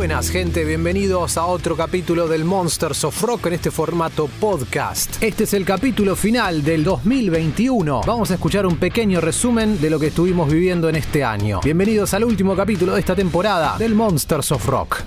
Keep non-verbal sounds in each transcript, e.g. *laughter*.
Buenas gente, bienvenidos a otro capítulo del Monsters of Rock en este formato podcast. Este es el capítulo final del 2021. Vamos a escuchar un pequeño resumen de lo que estuvimos viviendo en este año. Bienvenidos al último capítulo de esta temporada del Monsters of Rock.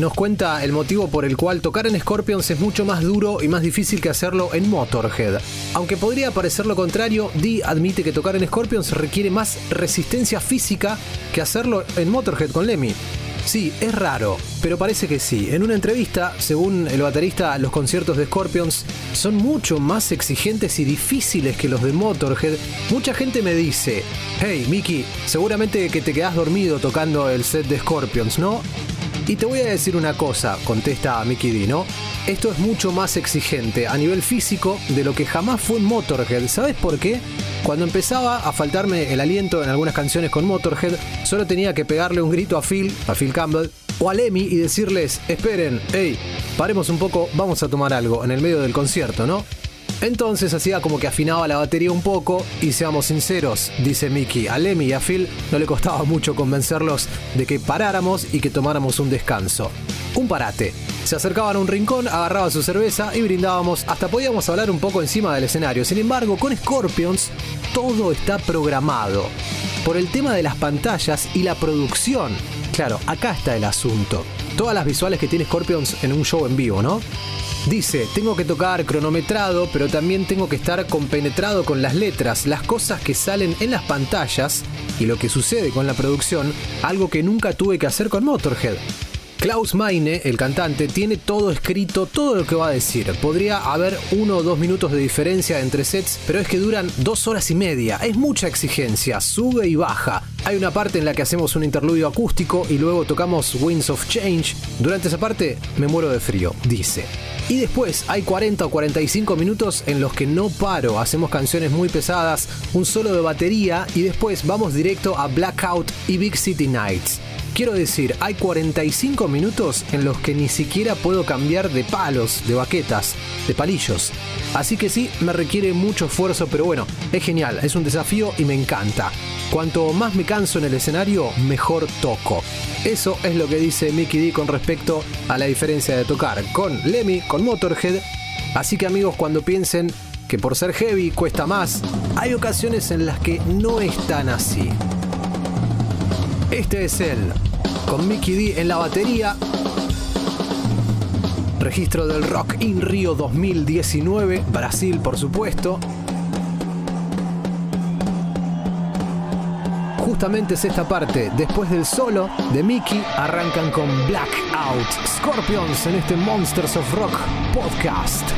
Nos cuenta el motivo por el cual tocar en Scorpions es mucho más duro y más difícil que hacerlo en Motorhead. Aunque podría parecer lo contrario, D admite que tocar en Scorpions requiere más resistencia física que hacerlo en Motorhead con Lemmy. Sí, es raro, pero parece que sí. En una entrevista, según el baterista, los conciertos de Scorpions son mucho más exigentes y difíciles que los de Motorhead. Mucha gente me dice, hey Mickey, seguramente que te quedas dormido tocando el set de Scorpions, ¿no? Y te voy a decir una cosa, contesta Mickey D, ¿no? Esto es mucho más exigente a nivel físico de lo que jamás fue en Motorhead. ¿Sabes por qué? Cuando empezaba a faltarme el aliento en algunas canciones con Motorhead, solo tenía que pegarle un grito a Phil, a Phil Campbell, o a Lemmy y decirles, esperen, hey, paremos un poco, vamos a tomar algo en el medio del concierto, ¿no? Entonces hacía como que afinaba la batería un poco y seamos sinceros, dice Mickey, a Lemmy y a Phil no le costaba mucho convencerlos de que paráramos y que tomáramos un descanso. Un parate. Se acercaban a un rincón, agarraba su cerveza y brindábamos, hasta podíamos hablar un poco encima del escenario. Sin embargo, con Scorpions todo está programado. Por el tema de las pantallas y la producción. Claro, acá está el asunto. Todas las visuales que tiene Scorpions en un show en vivo, ¿no? Dice, tengo que tocar cronometrado, pero también tengo que estar compenetrado con las letras, las cosas que salen en las pantallas y lo que sucede con la producción, algo que nunca tuve que hacer con Motorhead. Klaus Meine, el cantante, tiene todo escrito, todo lo que va a decir. Podría haber uno o dos minutos de diferencia entre sets, pero es que duran dos horas y media. Es mucha exigencia, sube y baja. Hay una parte en la que hacemos un interludio acústico y luego tocamos Winds of Change. Durante esa parte me muero de frío, dice. Y después hay 40 o 45 minutos en los que no paro, hacemos canciones muy pesadas, un solo de batería y después vamos directo a Blackout y Big City Nights. Quiero decir, hay 45 minutos en los que ni siquiera puedo cambiar de palos, de baquetas, de palillos. Así que sí, me requiere mucho esfuerzo, pero bueno, es genial, es un desafío y me encanta. Cuanto más me canso en el escenario, mejor toco. Eso es lo que dice Mickey D con respecto a la diferencia de tocar con Lemmy, con Motorhead. Así que amigos, cuando piensen que por ser heavy cuesta más, hay ocasiones en las que no es tan así. Este es él, con Mickey D en la batería. Registro del Rock in Rio 2019, Brasil por supuesto. Justamente es esta parte, después del solo de Mickey, arrancan con Blackout Scorpions en este Monsters of Rock podcast.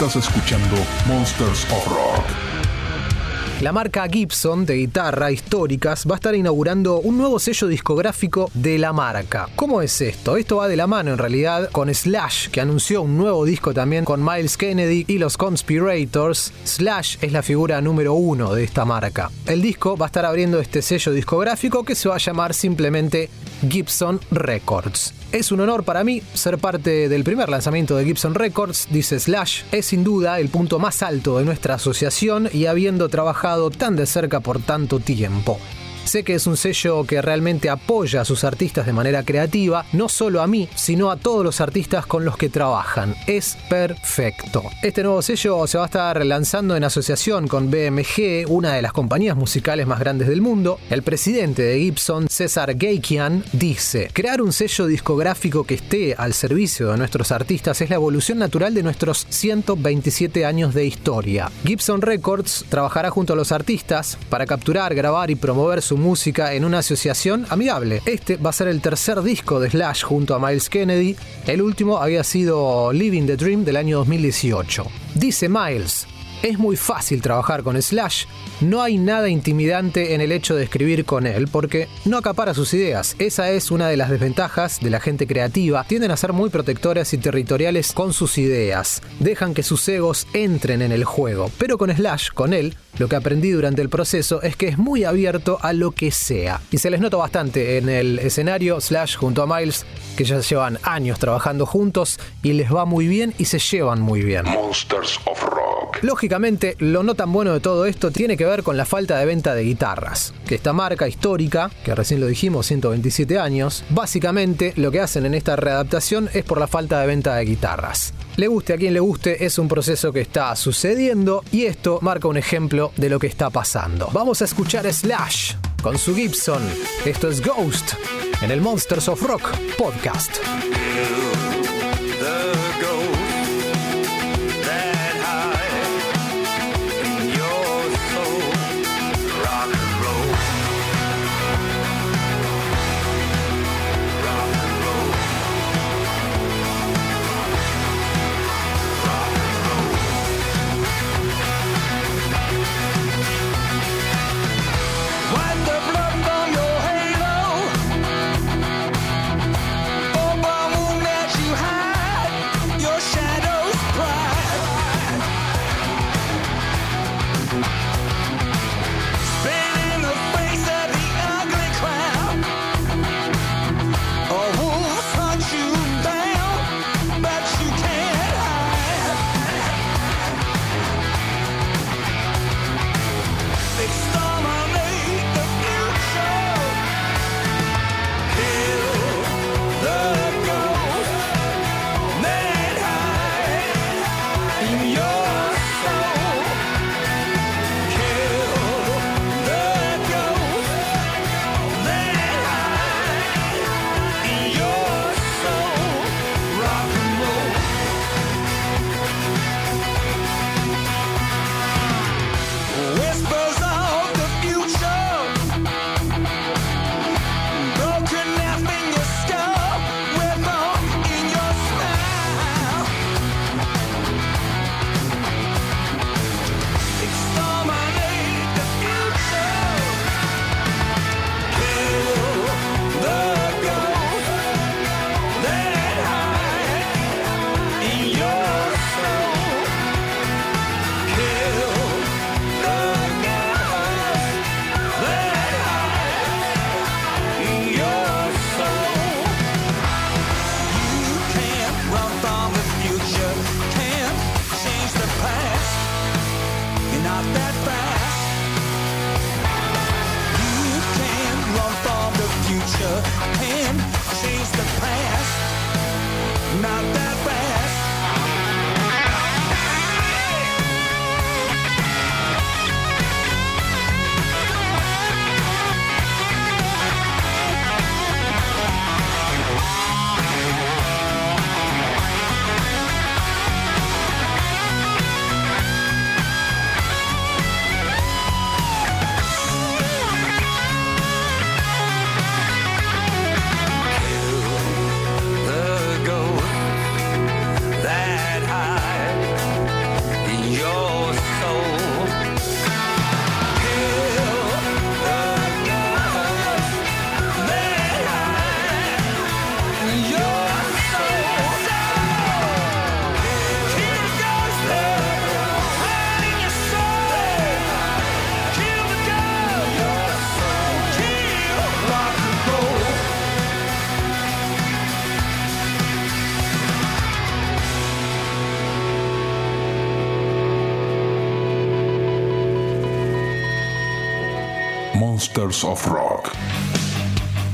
Estás escuchando Monsters of Rock. La marca Gibson de guitarra históricas va a estar inaugurando un nuevo sello discográfico de la marca. ¿Cómo es esto? Esto va de la mano en realidad con Slash, que anunció un nuevo disco también con Miles Kennedy y los Conspirators. Slash es la figura número uno de esta marca. El disco va a estar abriendo este sello discográfico que se va a llamar simplemente Gibson Records. Es un honor para mí ser parte del primer lanzamiento de Gibson Records, dice Slash. Es sin duda el punto más alto de nuestra asociación y habiendo trabajado tan de cerca por tanto tiempo. Sé que es un sello que realmente apoya a sus artistas de manera creativa, no solo a mí, sino a todos los artistas con los que trabajan. Es perfecto. Este nuevo sello se va a estar lanzando en asociación con BMG, una de las compañías musicales más grandes del mundo. El presidente de Gibson, César Geikian, dice, crear un sello discográfico que esté al servicio de nuestros artistas es la evolución natural de nuestros 127 años de historia. Gibson Records trabajará junto a los artistas para capturar, grabar y promover su música en una asociación amigable. Este va a ser el tercer disco de Slash junto a Miles Kennedy. El último había sido Living the Dream del año 2018. Dice Miles, es muy fácil trabajar con Slash, no hay nada intimidante en el hecho de escribir con él porque no acapara sus ideas. Esa es una de las desventajas de la gente creativa, tienden a ser muy protectoras y territoriales con sus ideas, dejan que sus egos entren en el juego, pero con Slash, con él, lo que aprendí durante el proceso es que es muy abierto a lo que sea. Y se les nota bastante en el escenario, Slash junto a Miles, que ya llevan años trabajando juntos y les va muy bien y se llevan muy bien. Monsters of Rock. Lógicamente, lo no tan bueno de todo esto tiene que ver con la falta de venta de guitarras. Que esta marca histórica, que recién lo dijimos, 127 años, básicamente lo que hacen en esta readaptación es por la falta de venta de guitarras. Le guste a quien le guste, es un proceso que está sucediendo y esto marca un ejemplo de lo que está pasando. Vamos a escuchar Slash con su Gibson. Esto es Ghost en el Monsters of Rock podcast.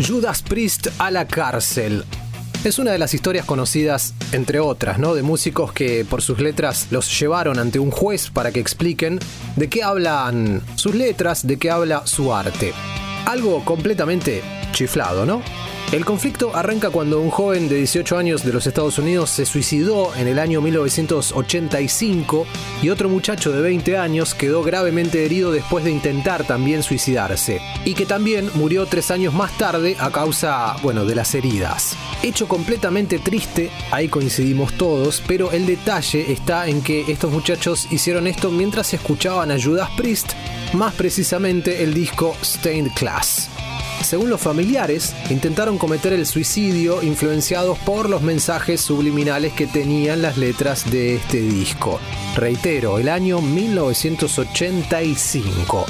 Judas Priest a la cárcel. Es una de las historias conocidas, entre otras, ¿no? De músicos que por sus letras los llevaron ante un juez para que expliquen de qué hablan sus letras, de qué habla su arte. Algo completamente chiflado, ¿no? El conflicto arranca cuando un joven de 18 años de los Estados Unidos se suicidó en el año 1985 y otro muchacho de 20 años quedó gravemente herido después de intentar también suicidarse y que también murió tres años más tarde a causa, bueno, de las heridas. Hecho completamente triste, ahí coincidimos todos, pero el detalle está en que estos muchachos hicieron esto mientras escuchaban a Judas Priest, más precisamente el disco Stained Class. Según los familiares, intentaron cometer el suicidio influenciados por los mensajes subliminales que tenían las letras de este disco. Reitero, el año 1985.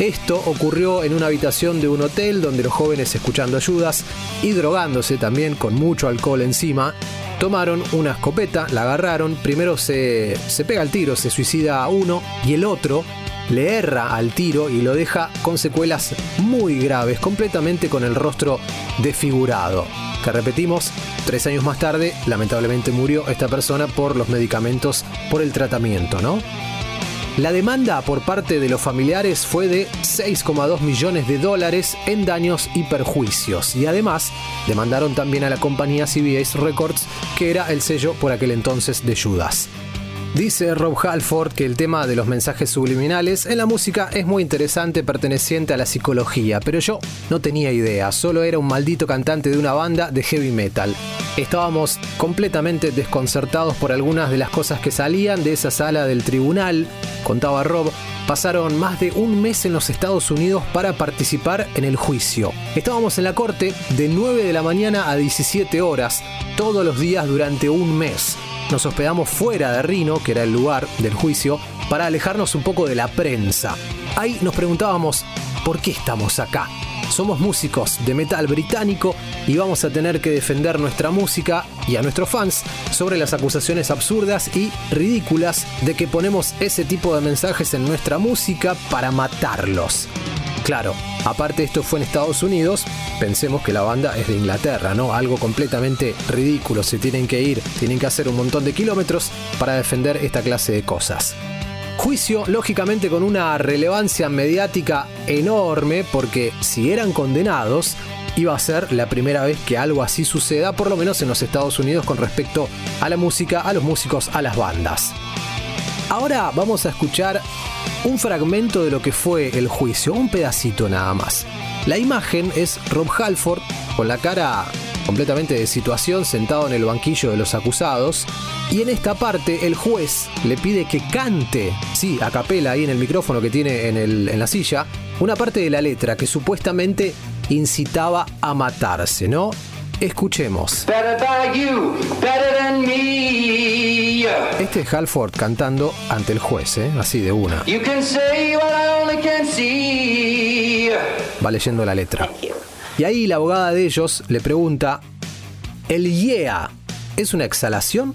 Esto ocurrió en una habitación de un hotel donde los jóvenes escuchando ayudas y drogándose también con mucho alcohol encima, tomaron una escopeta, la agarraron, primero se, se pega el tiro, se suicida uno y el otro le erra al tiro y lo deja con secuelas muy graves, completamente con el rostro desfigurado. Que repetimos, tres años más tarde, lamentablemente murió esta persona por los medicamentos, por el tratamiento, ¿no? La demanda por parte de los familiares fue de 6,2 millones de dólares en daños y perjuicios. Y además demandaron también a la compañía CBS Records, que era el sello por aquel entonces de Judas. Dice Rob Halford que el tema de los mensajes subliminales en la música es muy interesante perteneciente a la psicología, pero yo no tenía idea, solo era un maldito cantante de una banda de heavy metal. Estábamos completamente desconcertados por algunas de las cosas que salían de esa sala del tribunal, contaba Rob, pasaron más de un mes en los Estados Unidos para participar en el juicio. Estábamos en la corte de 9 de la mañana a 17 horas, todos los días durante un mes nos hospedamos fuera de Rino, que era el lugar del juicio, para alejarnos un poco de la prensa. Ahí nos preguntábamos, ¿por qué estamos acá? Somos músicos de metal británico y vamos a tener que defender nuestra música y a nuestros fans sobre las acusaciones absurdas y ridículas de que ponemos ese tipo de mensajes en nuestra música para matarlos. Claro, aparte esto fue en Estados Unidos, pensemos que la banda es de Inglaterra, ¿no? Algo completamente ridículo, se tienen que ir, tienen que hacer un montón de kilómetros para defender esta clase de cosas. Juicio, lógicamente, con una relevancia mediática enorme, porque si eran condenados, iba a ser la primera vez que algo así suceda, por lo menos en los Estados Unidos, con respecto a la música, a los músicos, a las bandas. Ahora vamos a escuchar un fragmento de lo que fue el juicio, un pedacito nada más. La imagen es Rob Halford con la cara completamente de situación sentado en el banquillo de los acusados y en esta parte el juez le pide que cante, sí, a capela ahí en el micrófono que tiene en, en la silla, una parte de la letra que supuestamente incitaba a matarse, ¿no? Escuchemos. Este es Halford cantando ante el juez, ¿eh? así de una. Va leyendo la letra. Y ahí la abogada de ellos le pregunta, ¿el yeah es una exhalación?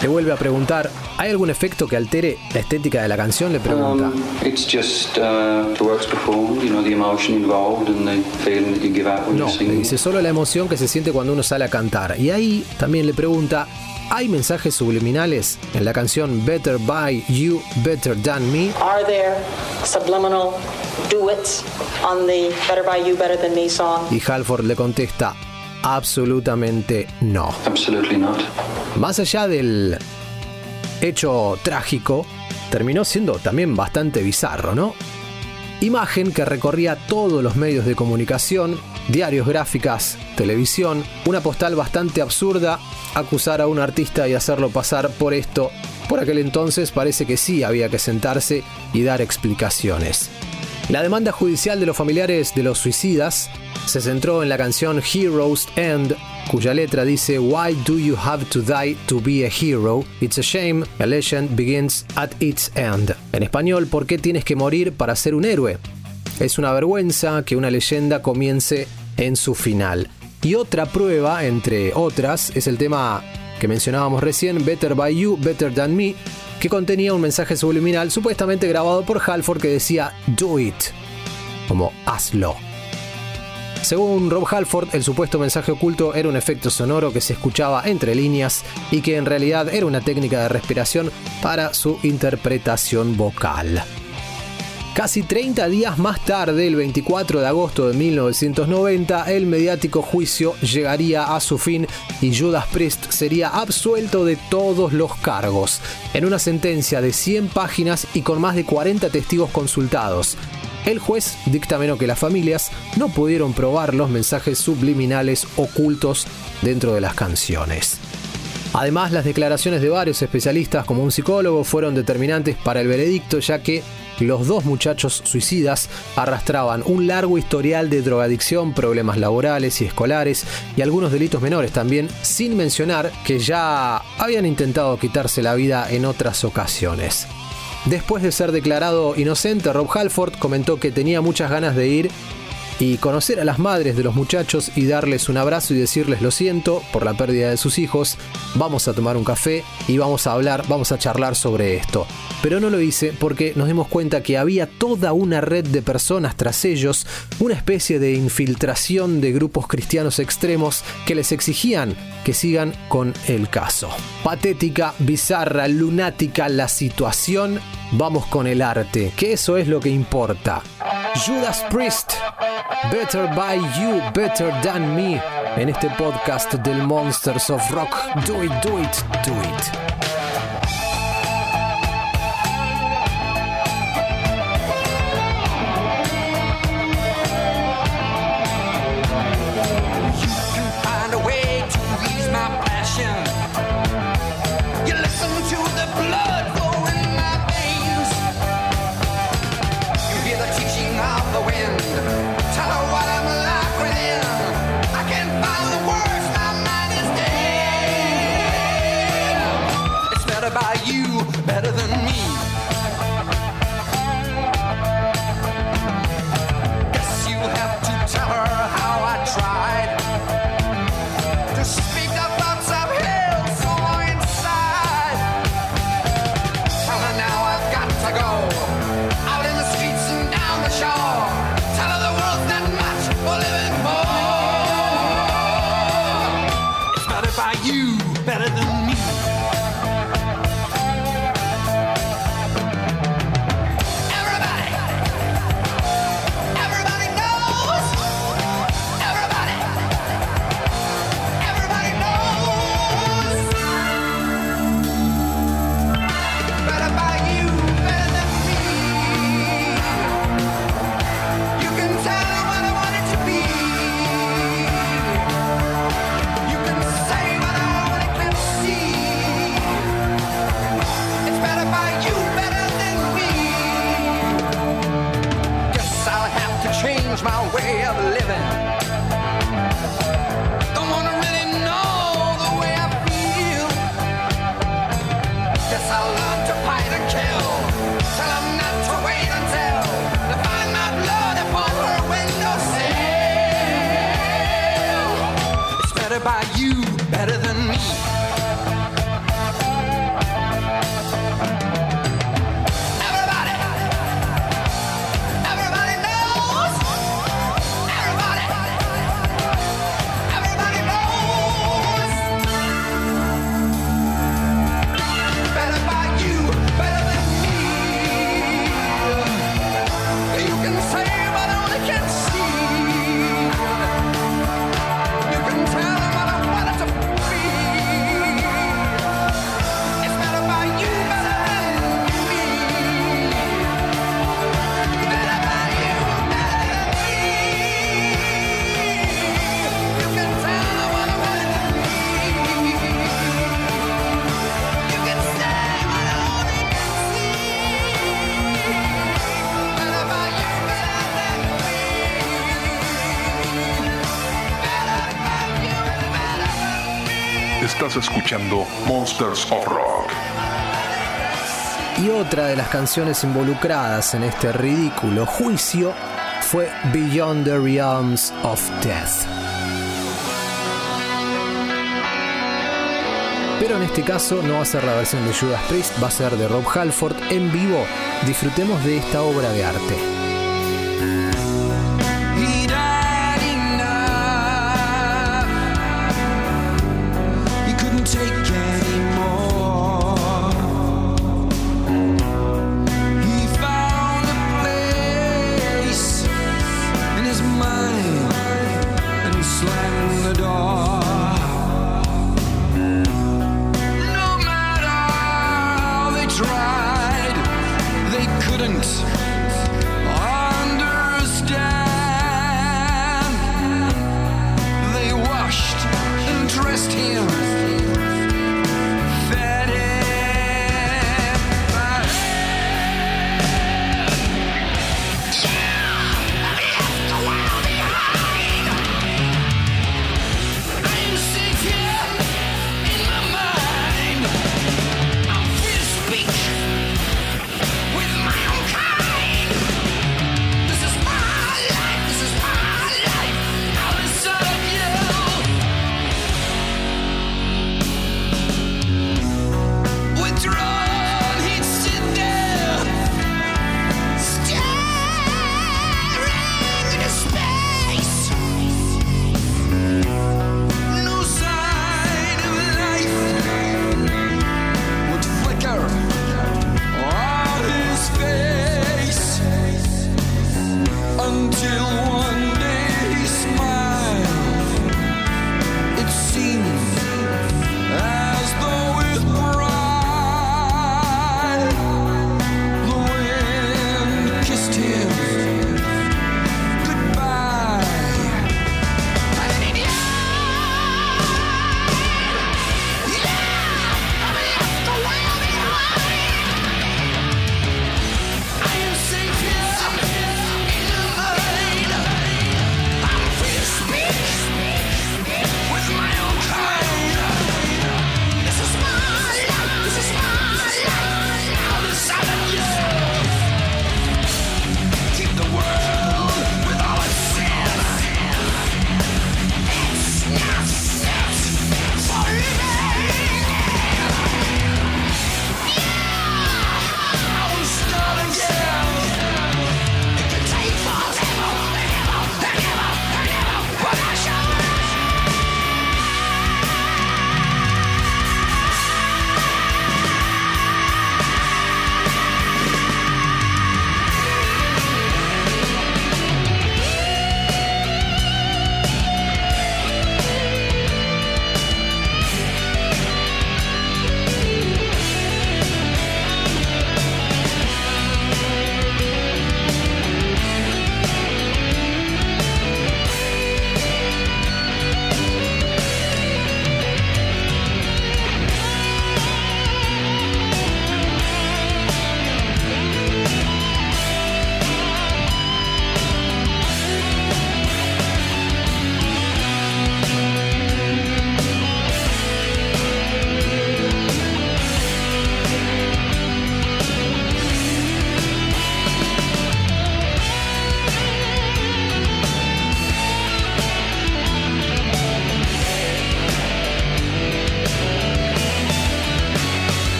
Le vuelve a preguntar, ¿hay algún efecto que altere la estética de la canción? Le pregunta. No, le dice solo la emoción que se siente cuando uno sale a cantar. Y ahí también le pregunta, ¿hay mensajes subliminales en la canción Better By You, Better Than Me? Are there subliminal duets on the Better By You, Better Than Me song? Y Halford le contesta, absolutamente no. Más allá del hecho trágico, terminó siendo también bastante bizarro, ¿no? Imagen que recorría todos los medios de comunicación, diarios, gráficas, televisión, una postal bastante absurda, acusar a un artista y hacerlo pasar por esto. Por aquel entonces parece que sí había que sentarse y dar explicaciones. La demanda judicial de los familiares de los suicidas se centró en la canción Heroes End cuya letra dice Why do you have to die to be a hero? It's a shame, a legend begins at its end. En español, ¿por qué tienes que morir para ser un héroe? Es una vergüenza que una leyenda comience en su final. Y otra prueba, entre otras, es el tema que mencionábamos recién, Better by You, Better Than Me, que contenía un mensaje subliminal supuestamente grabado por Halford que decía Do it, como hazlo. Según Rob Halford, el supuesto mensaje oculto era un efecto sonoro que se escuchaba entre líneas y que en realidad era una técnica de respiración para su interpretación vocal. Casi 30 días más tarde, el 24 de agosto de 1990, el mediático juicio llegaría a su fin y Judas Priest sería absuelto de todos los cargos, en una sentencia de 100 páginas y con más de 40 testigos consultados. El juez dictaminó que las familias no pudieron probar los mensajes subliminales ocultos dentro de las canciones. Además, las declaraciones de varios especialistas como un psicólogo fueron determinantes para el veredicto ya que los dos muchachos suicidas arrastraban un largo historial de drogadicción, problemas laborales y escolares y algunos delitos menores también, sin mencionar que ya habían intentado quitarse la vida en otras ocasiones. Después de ser declarado inocente, Rob Halford comentó que tenía muchas ganas de ir y conocer a las madres de los muchachos y darles un abrazo y decirles lo siento por la pérdida de sus hijos, vamos a tomar un café y vamos a hablar, vamos a charlar sobre esto. Pero no lo hice porque nos dimos cuenta que había toda una red de personas tras ellos, una especie de infiltración de grupos cristianos extremos que les exigían que sigan con el caso. Patética, bizarra, lunática la situación, vamos con el arte, que eso es lo que importa. Judas Priest, Better by You, Better Than Me, en este podcast del Monsters of Rock. Do it, do it, do it. Escuchando Monsters of Rock. Y otra de las canciones involucradas en este ridículo juicio fue Beyond the Realms of Death. Pero en este caso no va a ser la versión de Judas Priest, va a ser de Rob Halford en vivo. Disfrutemos de esta obra de arte.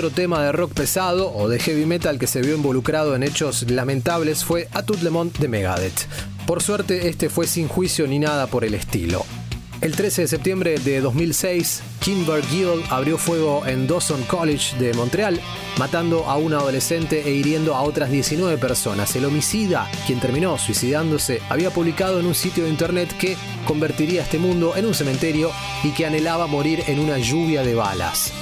Otro tema de rock pesado o de heavy metal que se vio involucrado en hechos lamentables fue A Tout Le Monde de Megadeth. Por suerte, este fue sin juicio ni nada por el estilo. El 13 de septiembre de 2006, Kimber Gill abrió fuego en Dawson College de Montreal, matando a un adolescente e hiriendo a otras 19 personas. El homicida, quien terminó suicidándose, había publicado en un sitio de internet que convertiría este mundo en un cementerio y que anhelaba morir en una lluvia de balas.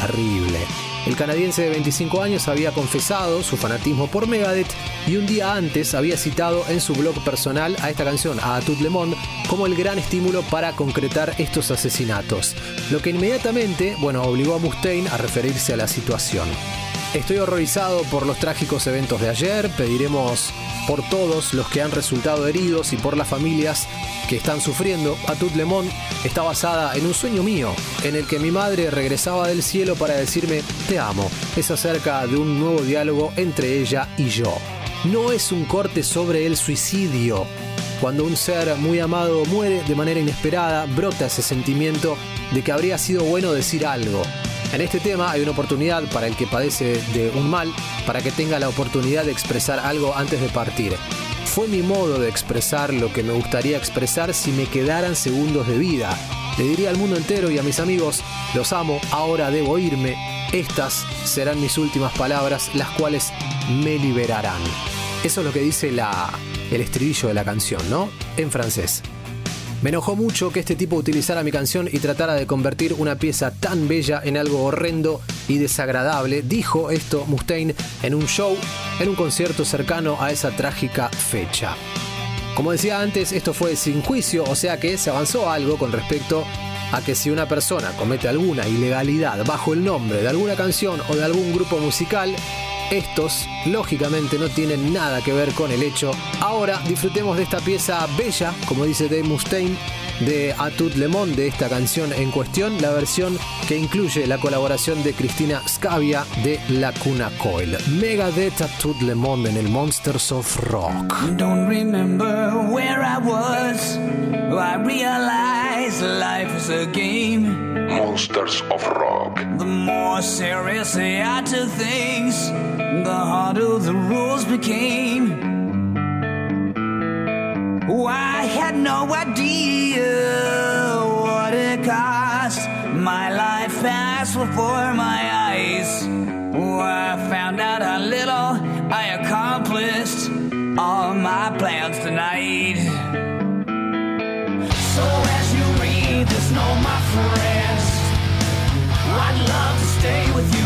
Terrible. El canadiense de 25 años había confesado su fanatismo por Megadeth y un día antes había citado en su blog personal a esta canción, a Tout Le Monde, como el gran estímulo para concretar estos asesinatos, lo que inmediatamente, bueno, obligó a Mustaine a referirse a la situación. Estoy horrorizado por los trágicos eventos de ayer, pediremos por todos los que han resultado heridos y por las familias que están sufriendo. A Tout Le Monde está basada en un sueño mío, en el que mi madre regresaba del cielo para decirme te amo. Es acerca de un nuevo diálogo entre ella y yo. No es un corte sobre el suicidio. Cuando un ser muy amado muere de manera inesperada, brota ese sentimiento de que habría sido bueno decir algo. En este tema hay una oportunidad para el que padece de un mal, para que tenga la oportunidad de expresar algo antes de partir. Fue mi modo de expresar lo que me gustaría expresar si me quedaran segundos de vida. Le diría al mundo entero y a mis amigos, los amo, ahora debo irme. Estas serán mis últimas palabras, las cuales me liberarán. Eso es lo que dice el estribillo de la canción, ¿no? En francés. Me enojó mucho que este tipo utilizara mi canción y tratara de convertir una pieza tan bella en algo horrendo y desagradable, dijo esto Mustaine en un show, en un concierto cercano a esa trágica fecha. Como decía antes, esto fue sin juicio, o sea que se avanzó algo con respecto a que si una persona comete alguna ilegalidad bajo el nombre de alguna canción o de algún grupo musical, estos, lógicamente, no tienen nada que ver con el hecho. Ahora disfrutemos de esta pieza bella, como dice Dave Mustaine, de A Tout Le Monde, de esta canción en cuestión, la versión que incluye la colaboración de Cristina Scavia de La Cuna Coil. Megadeth A Tout Le Monde en el Monsters of Rock. Don't remember where I was. I realized life is a game. Monsters of Rock. The more seriously I took things, the harder the rules became. Oh, I had no idea what it cost. My life passed before my eyes. Oh, I found out how little I accomplished all my plans tonight. So as you read this, know my friends, I'd love to stay with you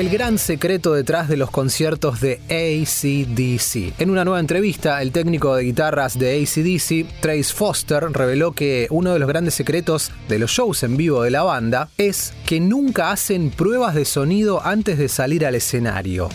El gran secreto detrás de los conciertos de ACDC. En una nueva entrevista, el técnico de guitarras de ACDC, Trace Foster, reveló que uno de los grandes secretos de los shows en vivo de la banda es que nunca hacen pruebas de sonido antes de salir al escenario.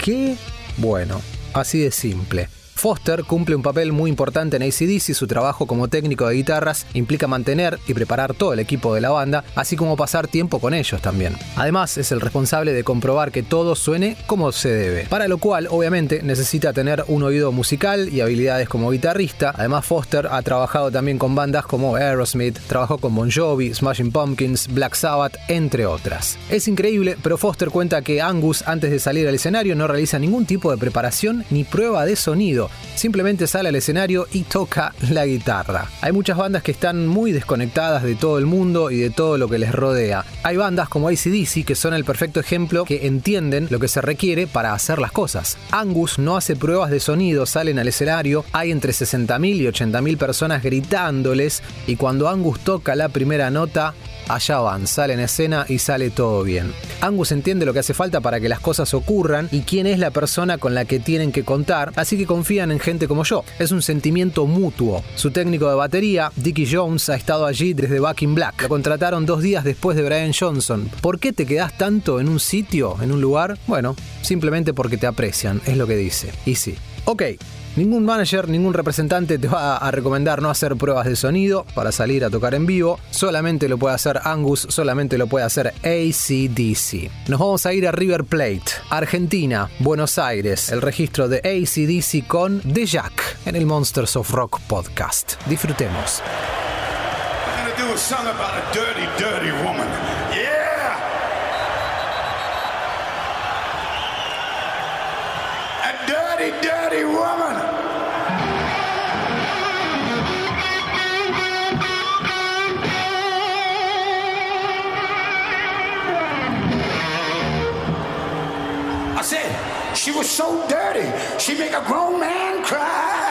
¿Qué? Bueno, así de simple. Foster cumple un papel muy importante en ACDC, su trabajo como técnico de guitarras implica mantener y preparar todo el equipo de la banda, así como pasar tiempo con ellos también. Además, es el responsable de comprobar que todo suene como se debe, para lo cual obviamente necesita tener un oído musical y habilidades como guitarrista. Además, Foster ha trabajado también con bandas como Aerosmith, trabajó con Bon Jovi, Smashing Pumpkins, Black Sabbath, entre otras. Es increíble, pero Foster cuenta que Angus antes de salir al escenario no realiza ningún tipo de preparación ni prueba de sonido, simplemente sale al escenario y toca la guitarra. Hay muchas bandas que están muy desconectadas de todo el mundo y de todo lo que les rodea. Hay bandas como ACDC que son el perfecto ejemplo que entienden lo que se requiere para hacer las cosas. Angus no hace pruebas de sonido, salen al escenario, hay entre 60.000 y 80.000 personas gritándoles y cuando Angus toca la primera nota, allá van, sale en escena y sale todo bien. Angus entiende lo que hace falta para que las cosas ocurran y quién es la persona con la que tienen que contar, así que confían en gente como yo. Es un sentimiento mutuo. Su técnico de batería, Dickie Jones, ha estado allí desde Back in Black. Lo contrataron dos días después de Brian Johnson. ¿Por qué te quedas tanto en un sitio, en un lugar? Bueno, simplemente porque te aprecian, es lo que dice. Y sí. Ok, Ningún manager, ningún representante te va a recomendar no hacer pruebas de sonido para salir a tocar en vivo. Solamente lo puede hacer Angus, solamente lo puede hacer ACDC. Nos vamos a ir a River Plate, Argentina, Buenos Aires. El registro de ACDC con The Jack en el Monsters of Rock podcast. Disfrutemos. I'm gonna do a song about a dirty, dirty. She was so dirty, she make a grown man cry.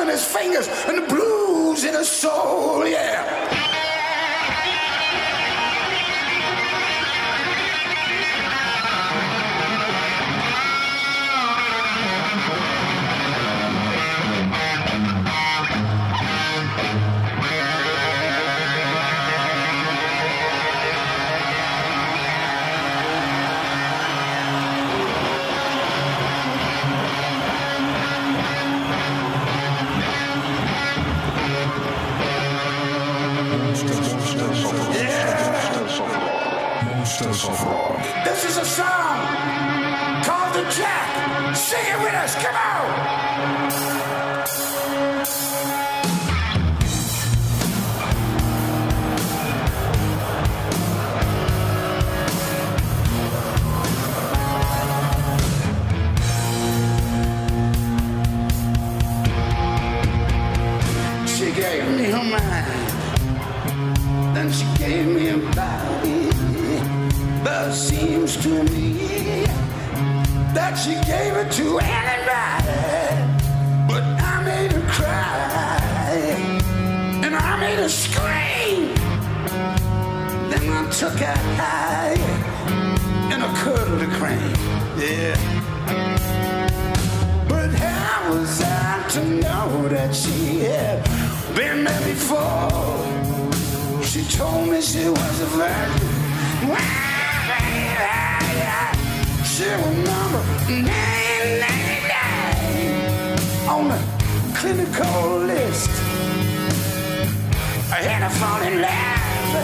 In his fingers and the blues in his soul, yeah. To me that she gave it to anybody. But I made her cry, and I made her scream. Then I took her high, and I cuddled a crane. Yeah. But how was I to know that she had been there before? She told me she was a virgin. Was number 999 on the clinical list. I had to fall in love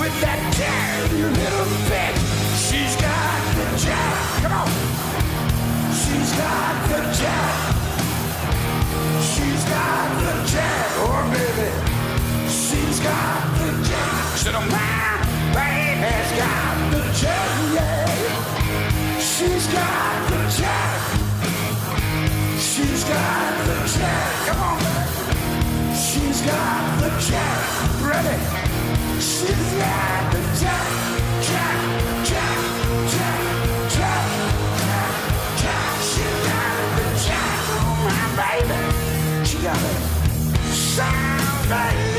with that dirty little bitch. She's got the job. Come on. She's got the jack. She's got the jack. Oh, baby. She's got the jack. Said, oh, my baby's got the jack, yeah. She's got the jack. She's got the jack. Come on, baby. She's got the jack. Ready? She's got the jack. Jack, jack, jack, jack, jack, jack. She's got the jack. Oh, my baby. She got it. Sound baby.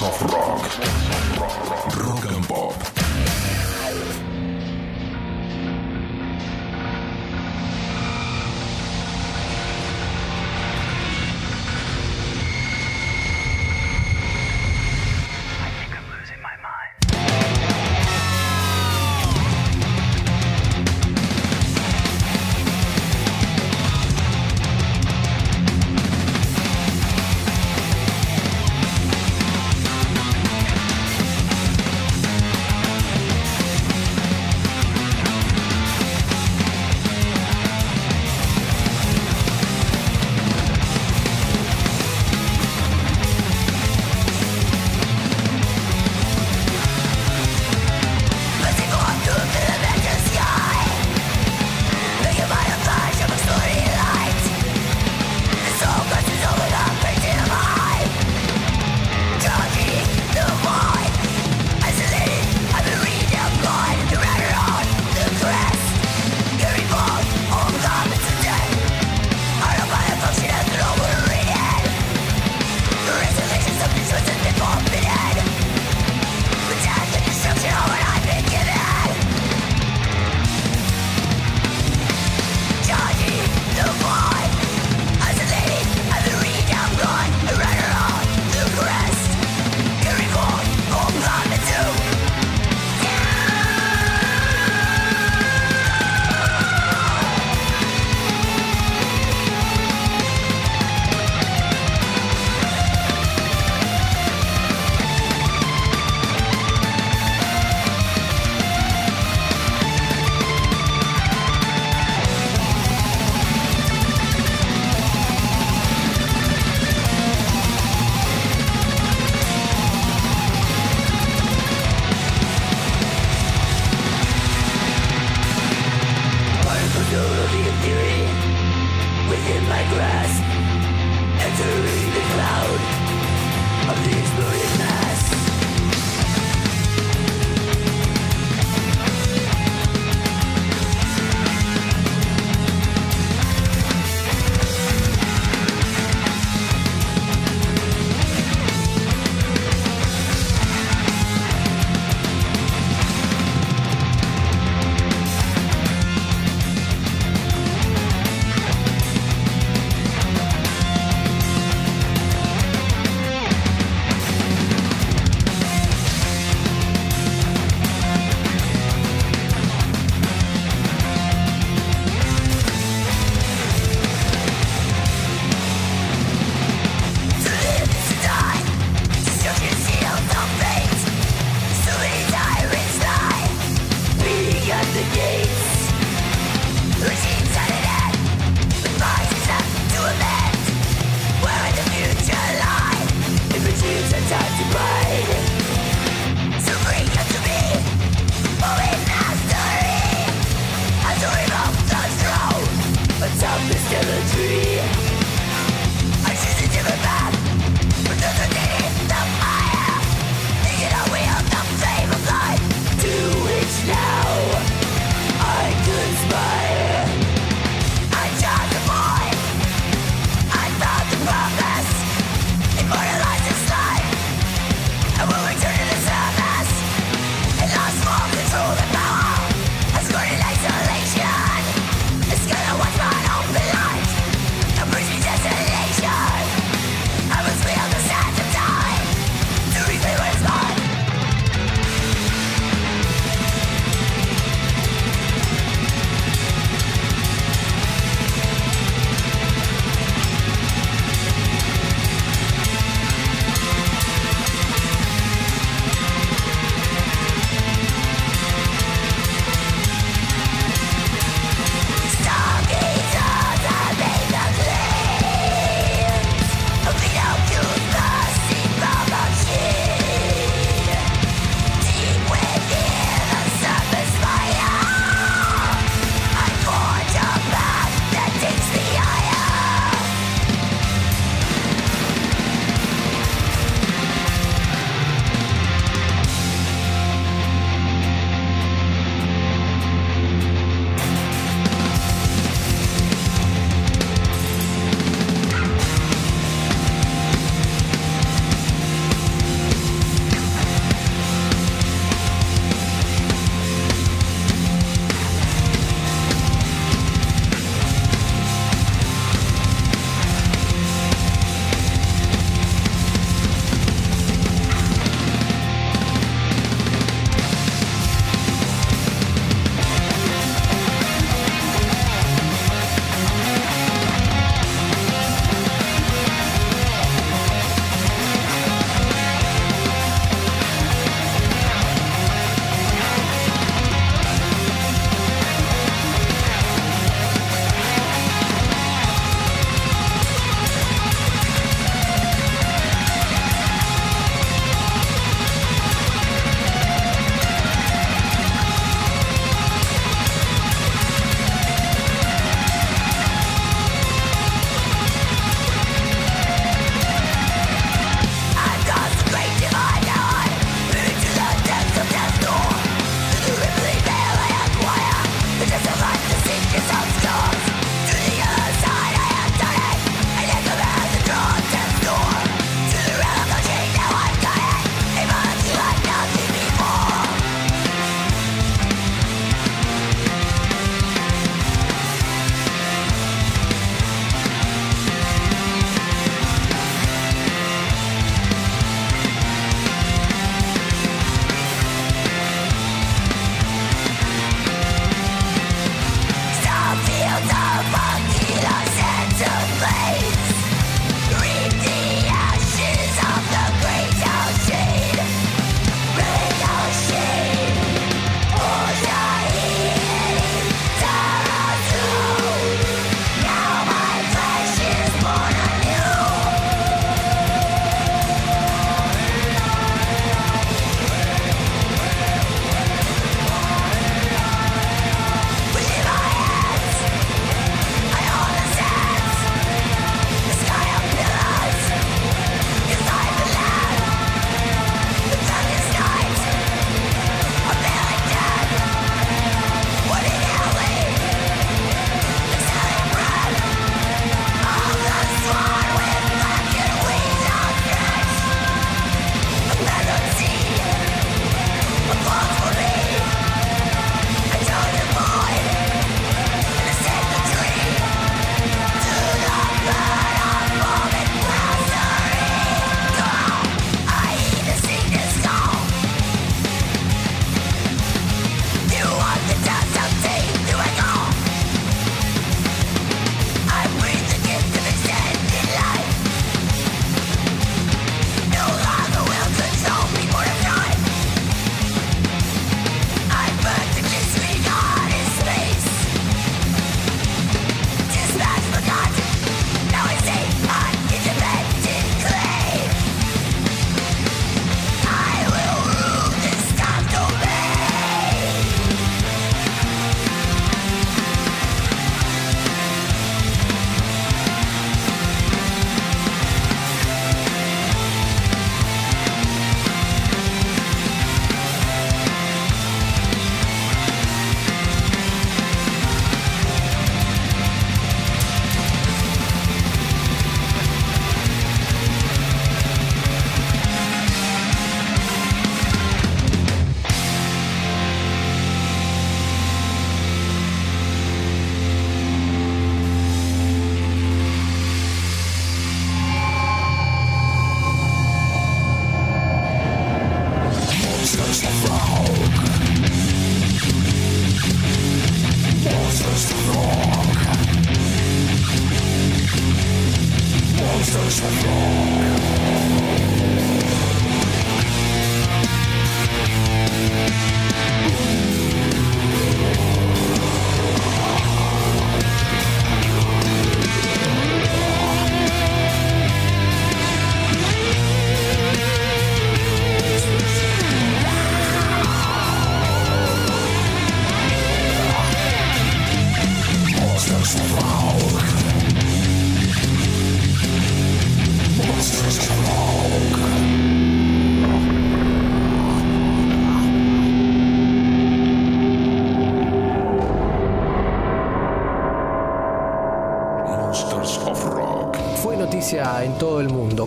Of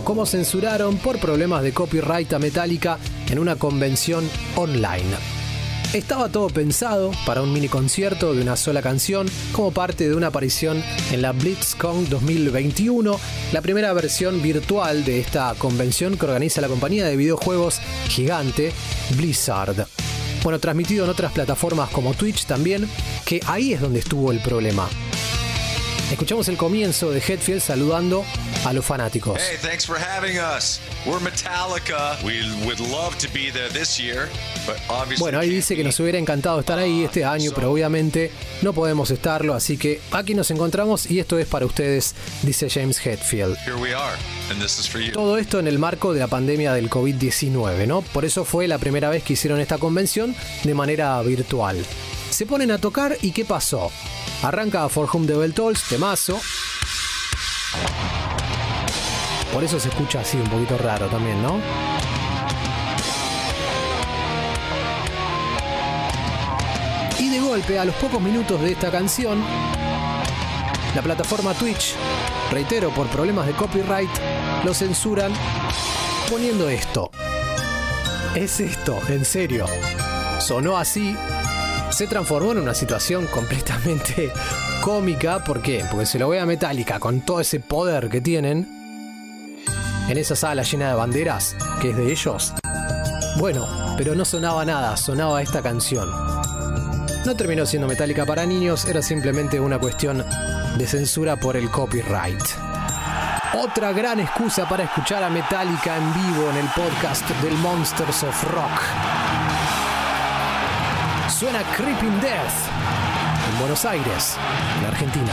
Cómo censuraron por problemas de copyright a Metallica en una convención online. Estaba todo pensado para un mini concierto de una sola canción como parte de una aparición en la BlitzCon 2021, la primera versión virtual de esta convención que organiza la compañía de videojuegos gigante Blizzard. Bueno, transmitido en otras plataformas como Twitch también, que ahí es donde estuvo el problema. Escuchamos el comienzo de Hetfield saludando a los fanáticos. Hey, thanks for having us. We're Metallica. We would love to be there this year, but obviously Bueno, ahí dice que nos hubiera encantado estar ahí este año, pero obviamente no podemos estarlo, así que aquí nos encontramos y esto es para ustedes, dice James Hetfield. here we are, and this is for you. Todo esto en el marco de la pandemia del COVID-19, ¿no? Por eso fue la primera vez que hicieron esta convención de manera virtual. Se ponen a tocar y ¿qué pasó? Arranca For Whom the Bell Tolls, temazo. Por eso se escucha así, un poquito raro también, ¿no? Y de golpe, a los pocos minutos de esta canción, la plataforma Twitch, reitero, por problemas de copyright, lo censuran poniendo esto. Es esto, en serio. Sonó así, se transformó en una situación completamente *laughs* cómica. ¿Por qué? Porque se lo ve a Metallica con todo ese poder que tienen en esa sala llena de banderas, que es de ellos. Bueno, pero no sonaba nada, sonaba esta canción. No terminó siendo Metallica para niños, era simplemente una cuestión de censura por el copyright. Otra gran excusa para escuchar a Metallica en vivo en el podcast del Monsters of Rock. Suena Creeping Death en Buenos Aires, en Argentina.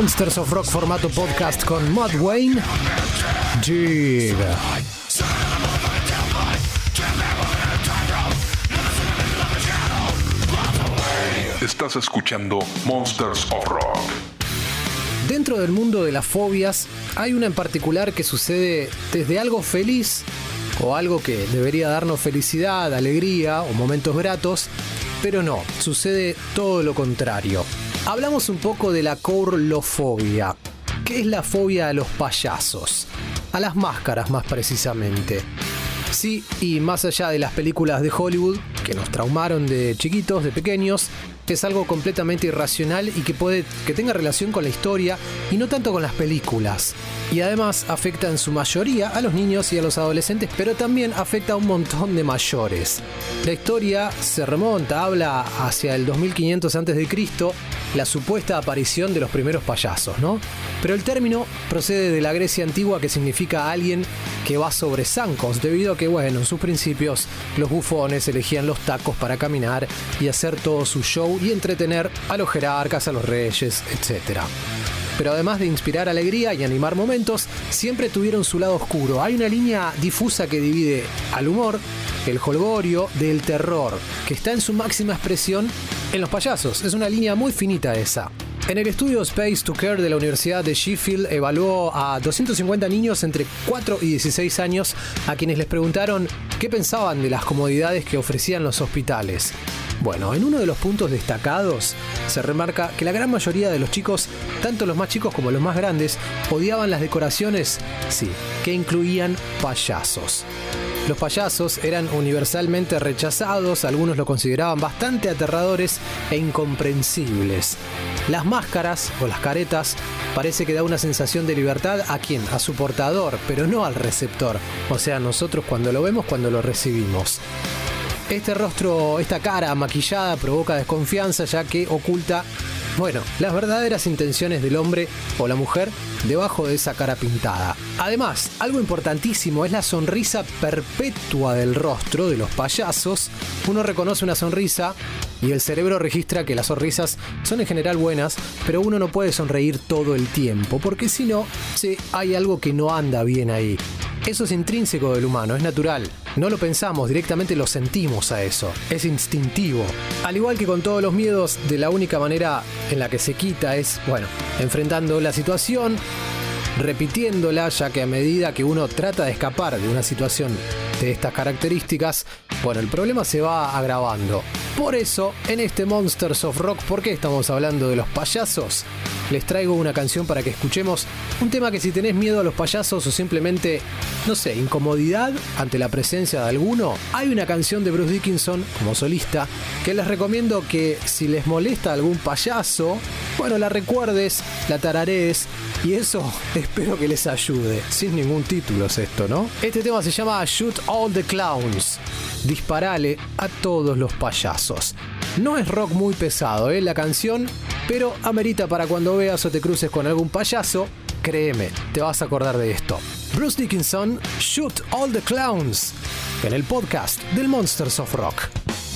Monsters of Rock formato podcast con Mud Wayne. Jig. Estás escuchando Monsters of Rock. Dentro del mundo de las fobias hay una en particular que sucede desde algo feliz o algo que debería darnos felicidad, alegría o momentos gratos, pero no, sucede todo lo contrario. Hablamos un poco de la courlofobia. ¿Qué es la fobia a los payasos? A las máscaras más precisamente. Sí, y más allá de las películas de Hollywood, que nos traumaron de chiquitos, de pequeños, es algo completamente irracional y que puede que tenga relación con la historia y no tanto con las películas. Y además afecta en su mayoría a los niños y a los adolescentes, pero también afecta a un montón de mayores. La historia se remonta, habla hacia el 2500 a.C., la supuesta aparición de los primeros payasos, ¿no? Pero el término procede de la Grecia antigua que significa alguien que va sobre zancos, debido a que, bueno, en sus principios los bufones elegían los tacos para caminar y hacer todo su show y entretener a los jerarcas, a los reyes, etc. Pero además de inspirar alegría y animar momentos, siempre tuvieron su lado oscuro. Hay una línea difusa que divide al humor, el holgorio, del terror, que está en su máxima expresión en los payasos. Es una línea muy finita esa. En el estudio Space to Care de la Universidad de Sheffield evaluó a 250 niños entre 4 y 16 años a quienes les preguntaron qué pensaban de las comodidades que ofrecían los hospitales. Bueno, en uno de los puntos destacados se remarca que la gran mayoría de los chicos, tanto los más chicos como los más grandes, odiaban las decoraciones, sí, que incluían payasos. Los payasos eran universalmente rechazados, algunos lo consideraban bastante aterradores e incomprensibles. Las máscaras o las caretas parece que da una sensación de libertad a quien, a su portador, pero no al receptor, o sea, nosotros cuando lo vemos, cuando lo recibimos. Este rostro, esta cara maquillada provoca desconfianza ya que oculta, bueno, las verdaderas intenciones del hombre o la mujer debajo de esa cara pintada. Además, algo importantísimo es la sonrisa perpetua del rostro de los payasos. Uno reconoce una sonrisa y el cerebro registra que las sonrisas son en general buenas, pero uno no puede sonreír todo el tiempo, porque si no, sí, hay algo que no anda bien ahí. Eso es intrínseco del humano, es natural. No lo pensamos, directamente lo sentimos a eso. Es instintivo. Al igual que con todos los miedos, de la única manera en la que se quita es, bueno, enfrentando la situación, repitiéndola, ya que a medida que uno trata de escapar de una situación de estas características, bueno, el problema se va agravando. Por eso, en este Monsters of Rock, ¿por qué estamos hablando de los payasos? Les traigo una canción para que escuchemos un tema que si tenés miedo a los payasos o simplemente, no sé, incomodidad ante la presencia de alguno, hay una canción de Bruce Dickinson como solista que les recomiendo que si les molesta algún payaso, bueno, la recuerdes, la tararees y eso *laughs* espero que les ayude. Sin ningún título es esto, ¿no? Este tema se llama Shoot All the Clowns. Disparale a todos los payasos. No es rock muy pesado, ¿eh? La canción, pero amerita para cuando veas o te cruces con algún payaso, créeme, te vas a acordar de esto. Bruce Dickinson, Shoot All the Clowns, en el podcast del Monsters of Rock.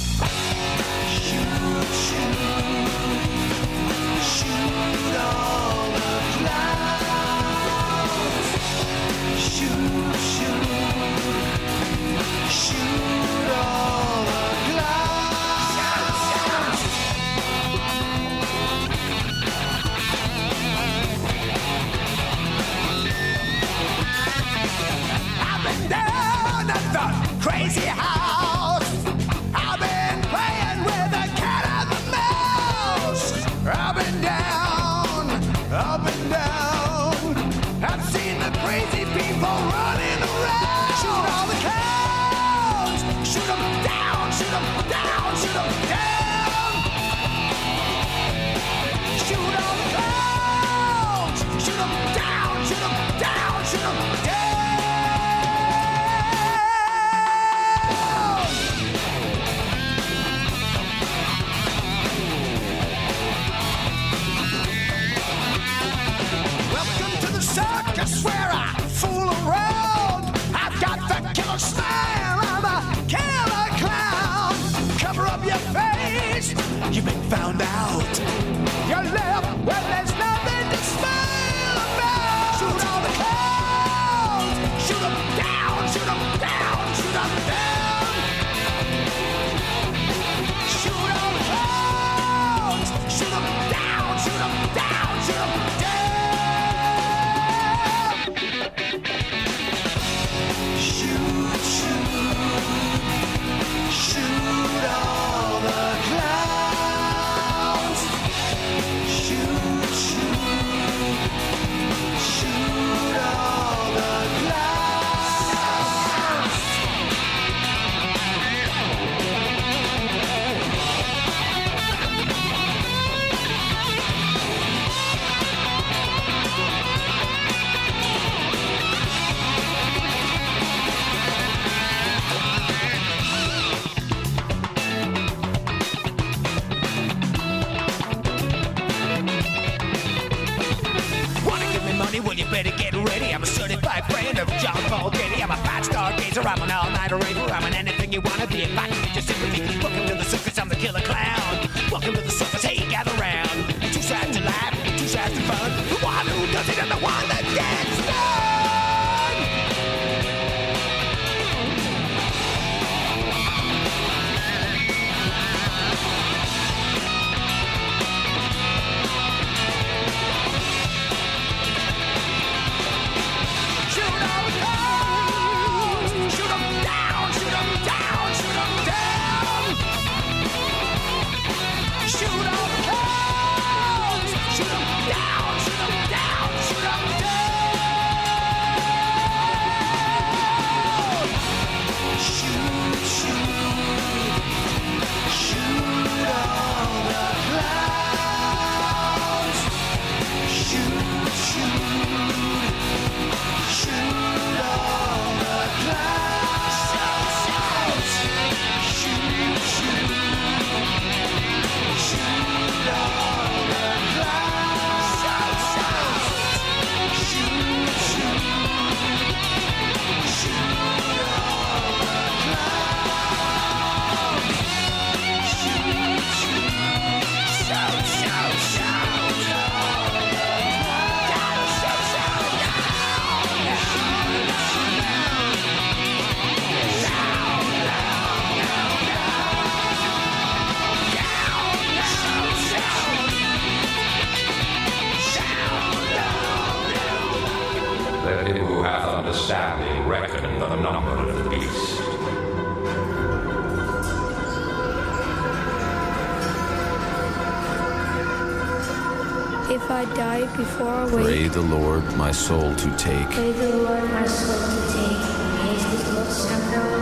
my soul to take. May the Lord my soul to take.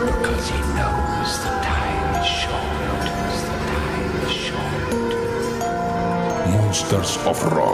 Because he knows the time is short. The time is short. Monsters of Rock.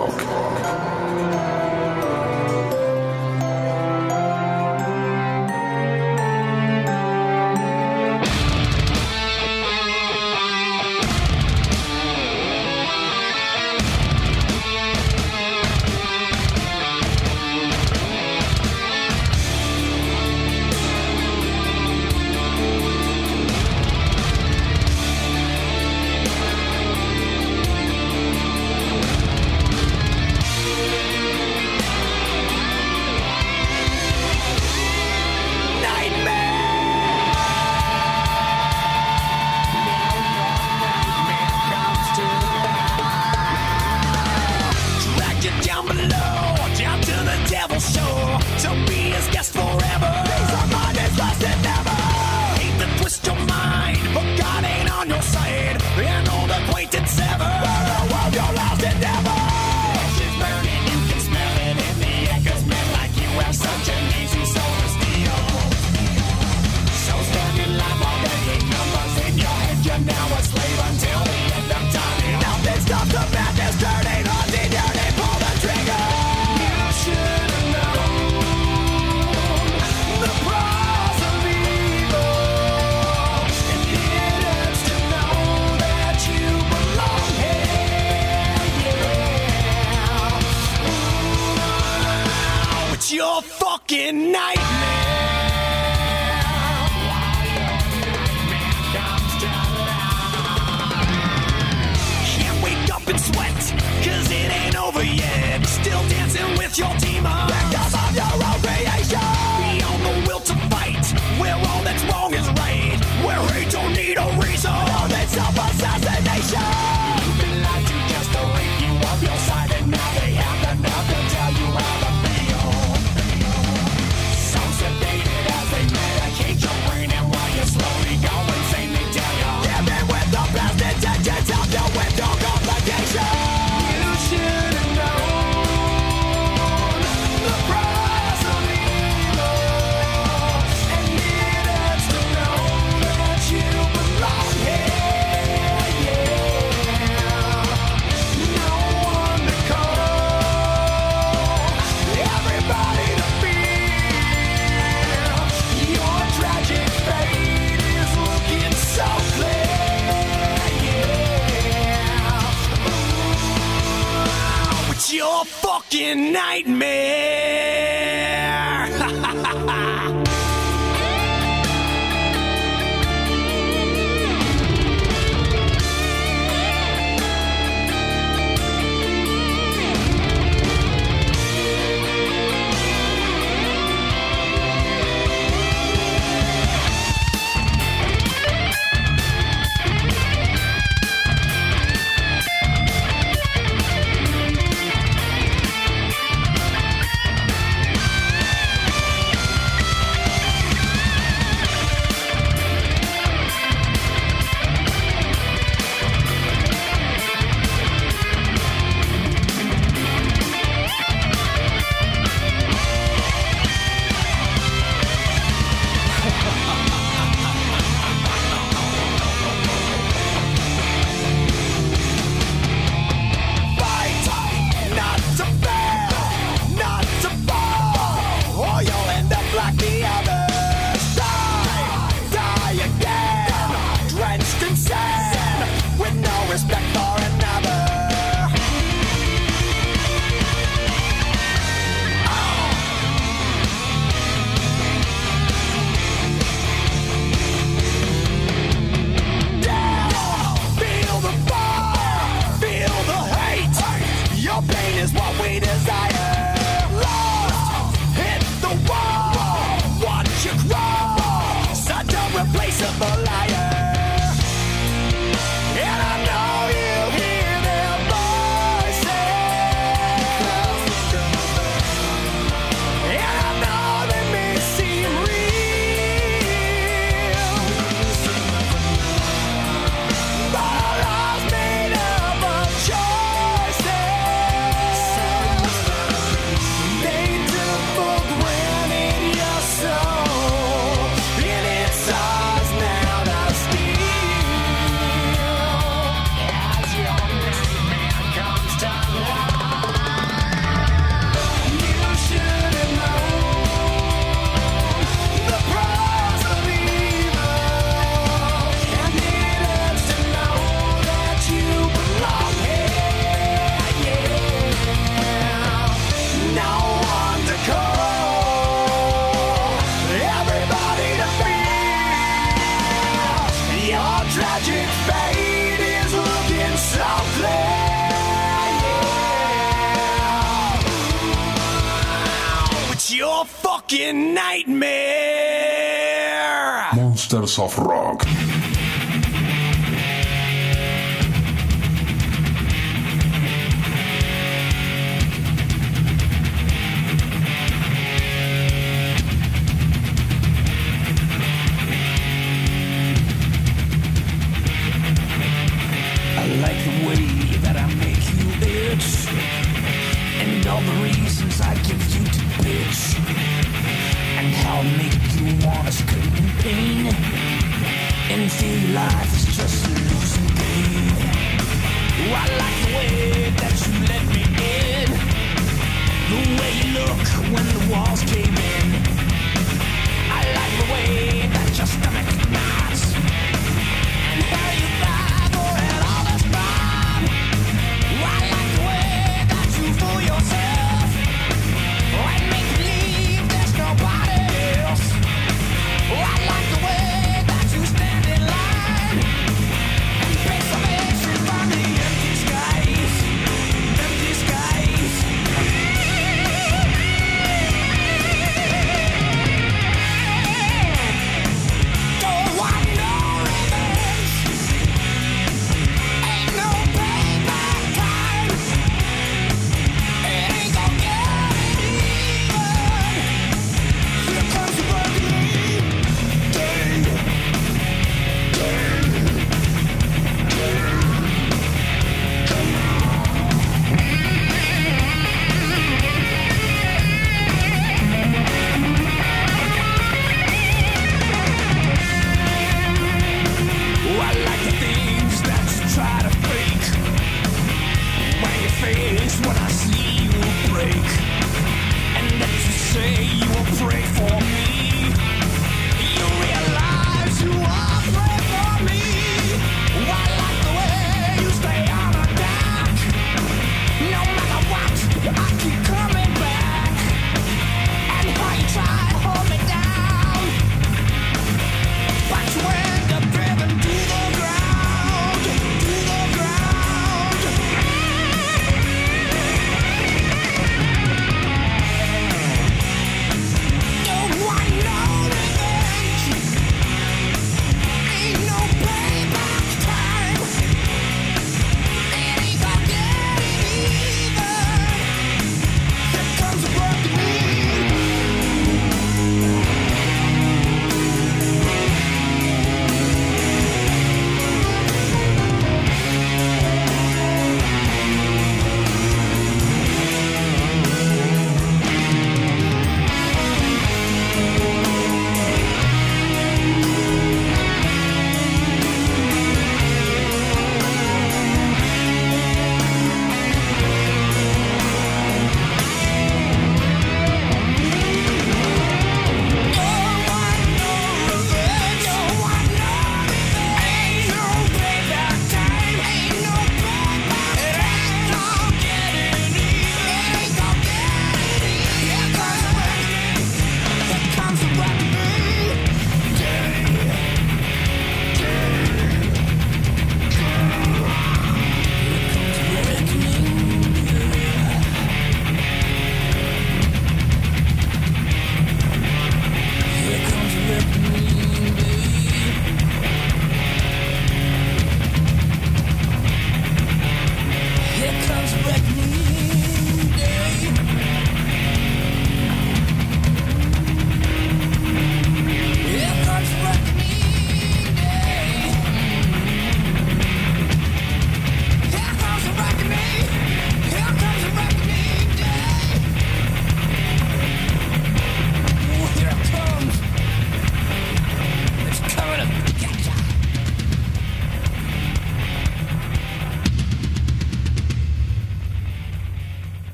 Of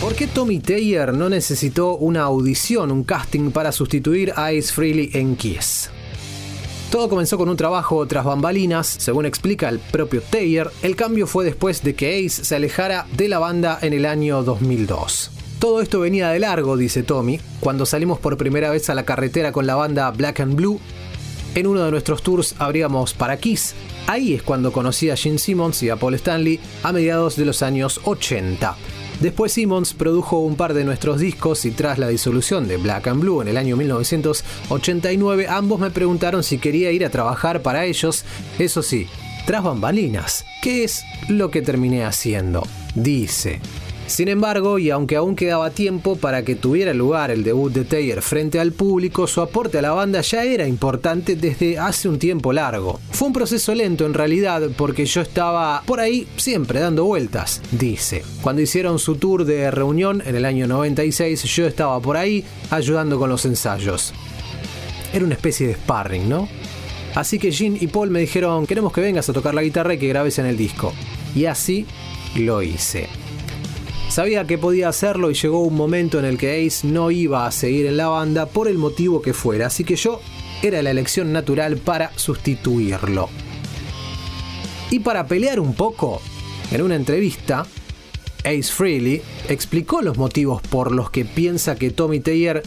¿Por qué Tommy Taylor no necesitó una audición, un casting para sustituir a Ace Frehley en Kiss? Todo comenzó con un trabajo tras bambalinas, según explica el propio Taylor, el cambio fue después de que Ace se alejara de la banda en el año 2002. Todo esto venía de largo, dice Tommy, cuando salimos por primera vez a la carretera con la banda Black and Blue. En uno de nuestros tours abríamos para Kiss. Ahí es cuando conocí a Gene Simmons y a Paul Stanley a mediados de los años 80. Después Simmons produjo un par de nuestros discos y tras la disolución de Black and Blue en el año 1989 ambos me preguntaron si quería ir a trabajar para ellos, eso sí, tras bambalinas, ¿Qué es lo que terminé haciendo. Dice, sin embargo, y aunque aún quedaba tiempo para que tuviera lugar el debut de Taylor frente al público, su aporte a la banda ya era importante desde hace un tiempo largo. Fue un proceso lento en realidad porque yo estaba por ahí siempre dando vueltas, dice. Cuando hicieron su tour de reunión en el año 96, yo estaba por ahí ayudando con los ensayos. Era una especie de sparring, ¿no? Así que Gene y Paul me dijeron, queremos que vengas a tocar la guitarra y que grabes en el disco. Y así lo hice. Sabía que podía hacerlo y llegó un momento en el que Ace no iba a seguir en la banda por el motivo que fuera, así que yo era la elección natural para sustituirlo. Y para pelear un poco, en una entrevista, Ace Frehley explicó los motivos por los que piensa que Tommy Taylor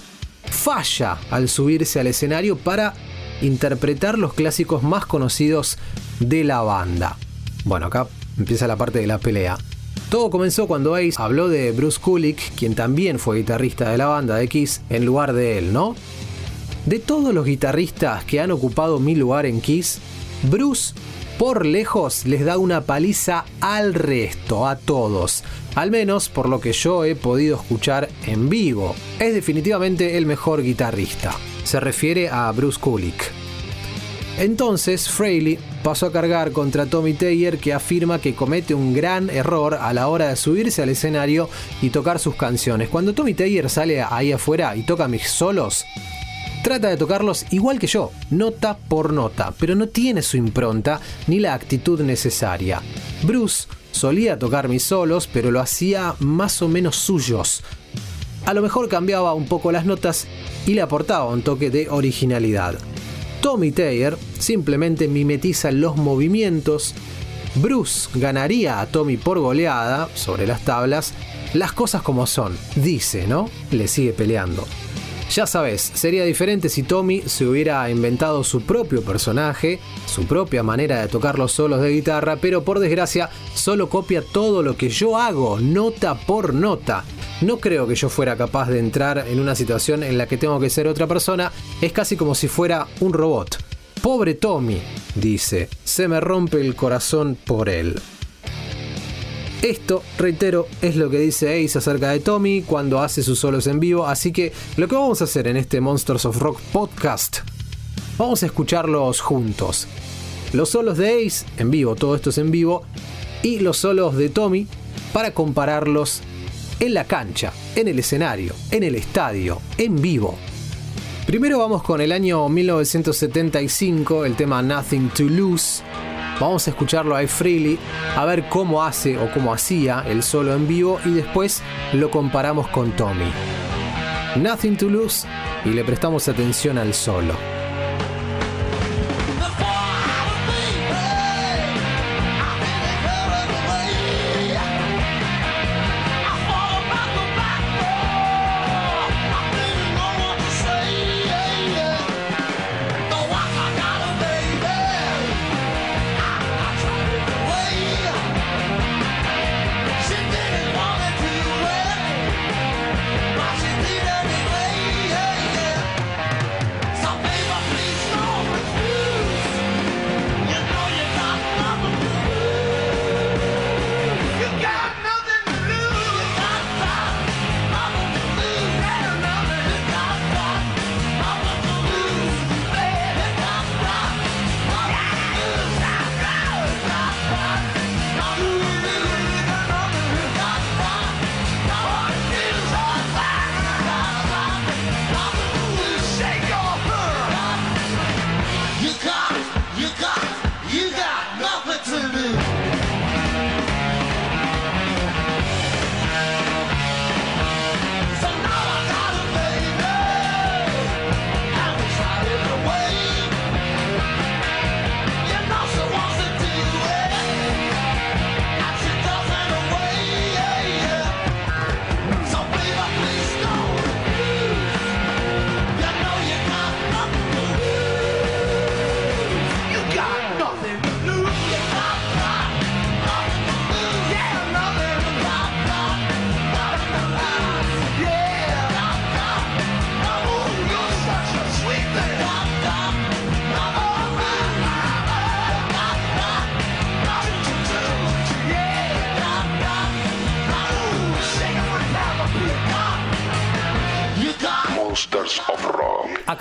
falla al subirse al escenario para interpretar los clásicos más conocidos de la banda. Bueno, acá empieza la parte de la pelea. Todo comenzó cuando Ace habló de Bruce Kulick, quien también fue guitarrista de la banda de Kiss, en lugar de él, ¿no? De todos los guitarristas que han ocupado mi lugar en Kiss, Bruce por lejos les da una paliza al resto, a todos. Al menos por lo que yo he podido escuchar en vivo. Es definitivamente el mejor guitarrista. Se refiere a Bruce Kulick. Entonces, Fraley pasó a cargar contra Tommy Taylor que afirma que comete un gran error a la hora de subirse al escenario y tocar sus canciones. Cuando Tommy Taylor sale ahí afuera y toca mis solos, trata de tocarlos igual que yo, nota por nota, pero no tiene su impronta ni la actitud necesaria. Bruce solía tocar mis solos, pero lo hacía más o menos suyos. A lo mejor cambiaba un poco las notas y le aportaba un toque de originalidad. Tommy Taylor simplemente mimetiza los movimientos. Bruce ganaría a Tommy por goleada sobre las tablas. Las cosas como son, dice, ¿no? Le sigue peleando. Ya sabes, sería diferente si Tommy se hubiera inventado su propio personaje, su propia manera de tocar los solos de guitarra, pero por desgracia solo copia todo lo que yo hago, nota por nota. No creo que yo fuera capaz de entrar en una situación en la que tengo que ser otra persona, es casi como si fuera un robot. Pobre Tommy, dice, se me rompe el corazón por él. Esto, reitero, es lo que dice Ace acerca de Tommy cuando hace sus solos en vivo, así que lo que vamos a hacer en este Monsters of Rock podcast, vamos a escucharlos juntos. Los solos de Ace en vivo, todo esto es en vivo, y los solos de Tommy para compararlos en la cancha, en el escenario, en el estadio, en vivo. Primero vamos con el año 1975, el tema Nothing to Lose. Vamos a escucharlo a Freely, a ver cómo hace o cómo hacía el solo en vivo y después lo comparamos con Tommy. Nothing to lose y le prestamos atención al solo.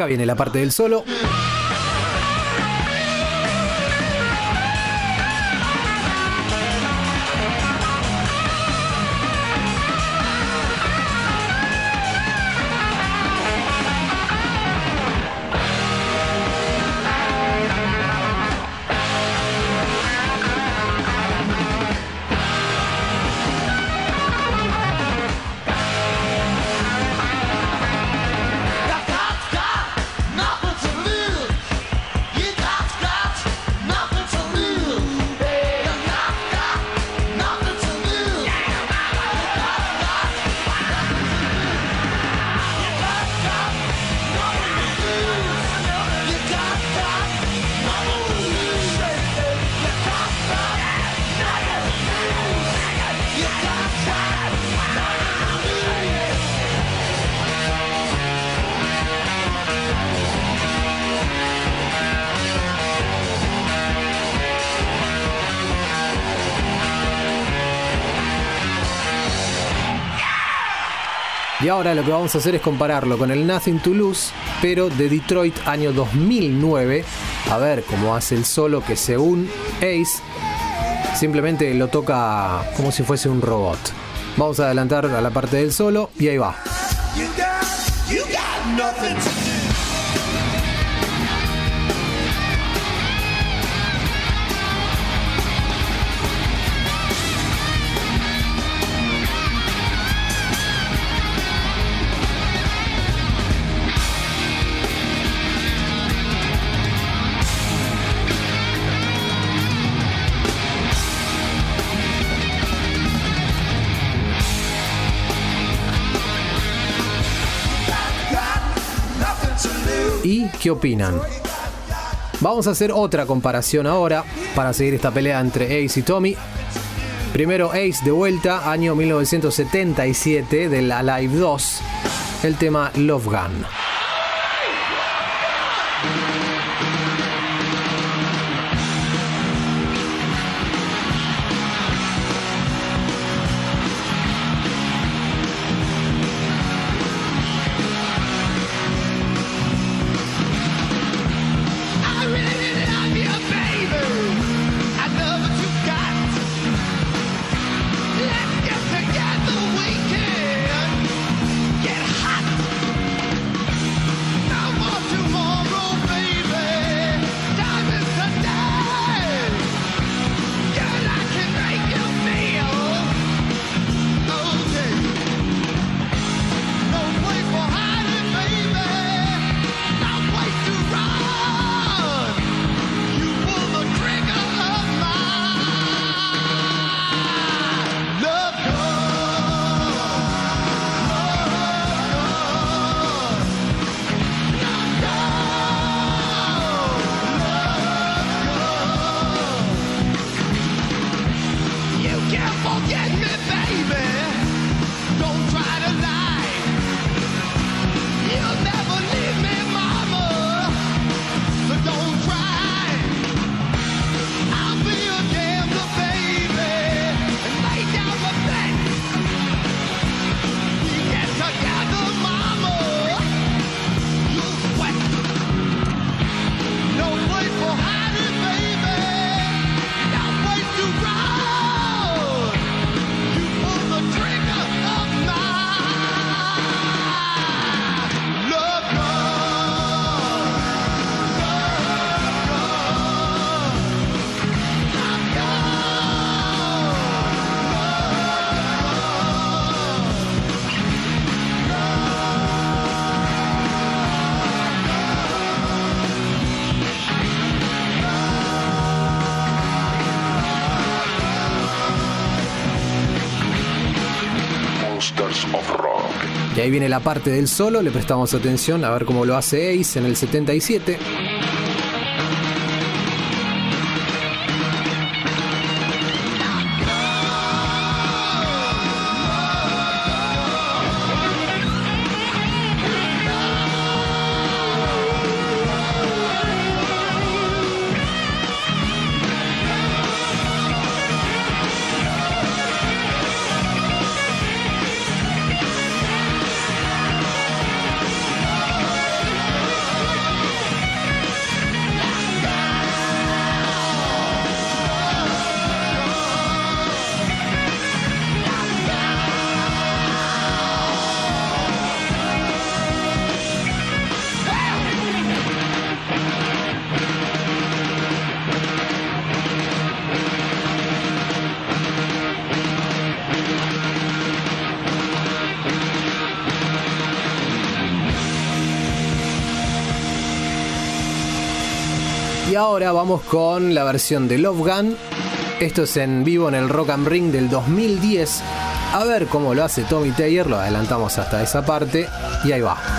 Viene la parte del solo. Y ahora lo que vamos a hacer es compararlo con el Nothing to Lose, pero de Detroit año 2009. A ver cómo hace el solo que según Ace simplemente lo toca como si fuese un robot. Vamos a adelantar a la parte del solo y ahí va. Qué opinan? Vamos a hacer otra comparación ahora para seguir esta pelea entre Ace y Tommy. Primero Ace de vuelta, año 1977 del Alive 2, el tema Love Gun. Y ahí viene la parte del solo, le prestamos atención a ver cómo lo hace Ace en el 77. Con la versión de Love Gun. Esto es en vivo en el Rock and Ring del 2010. A ver cómo lo hace Tommy Taylor. Lo adelantamos hasta esa parte. Y ahí va.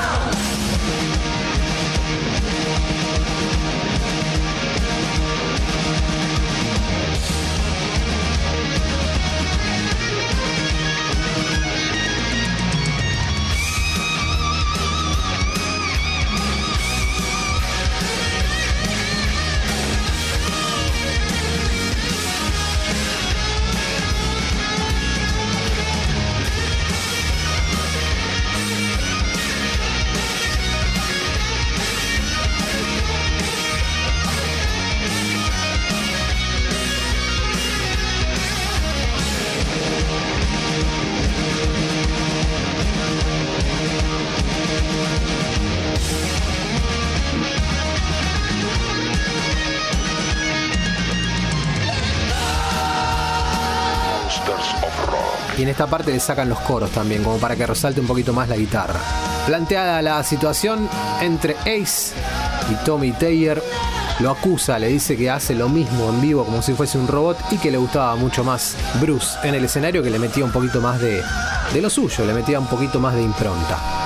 Esta parte le sacan los coros también, como para que resalte un poquito más la guitarra. Planteada la situación entre Ace y Tommy Taylor, lo acusa, le dice que hace lo mismo en vivo como si fuese un robot y que le gustaba mucho más Bruce en el escenario que le metía un poquito más de, de lo suyo, le metía un poquito más de impronta.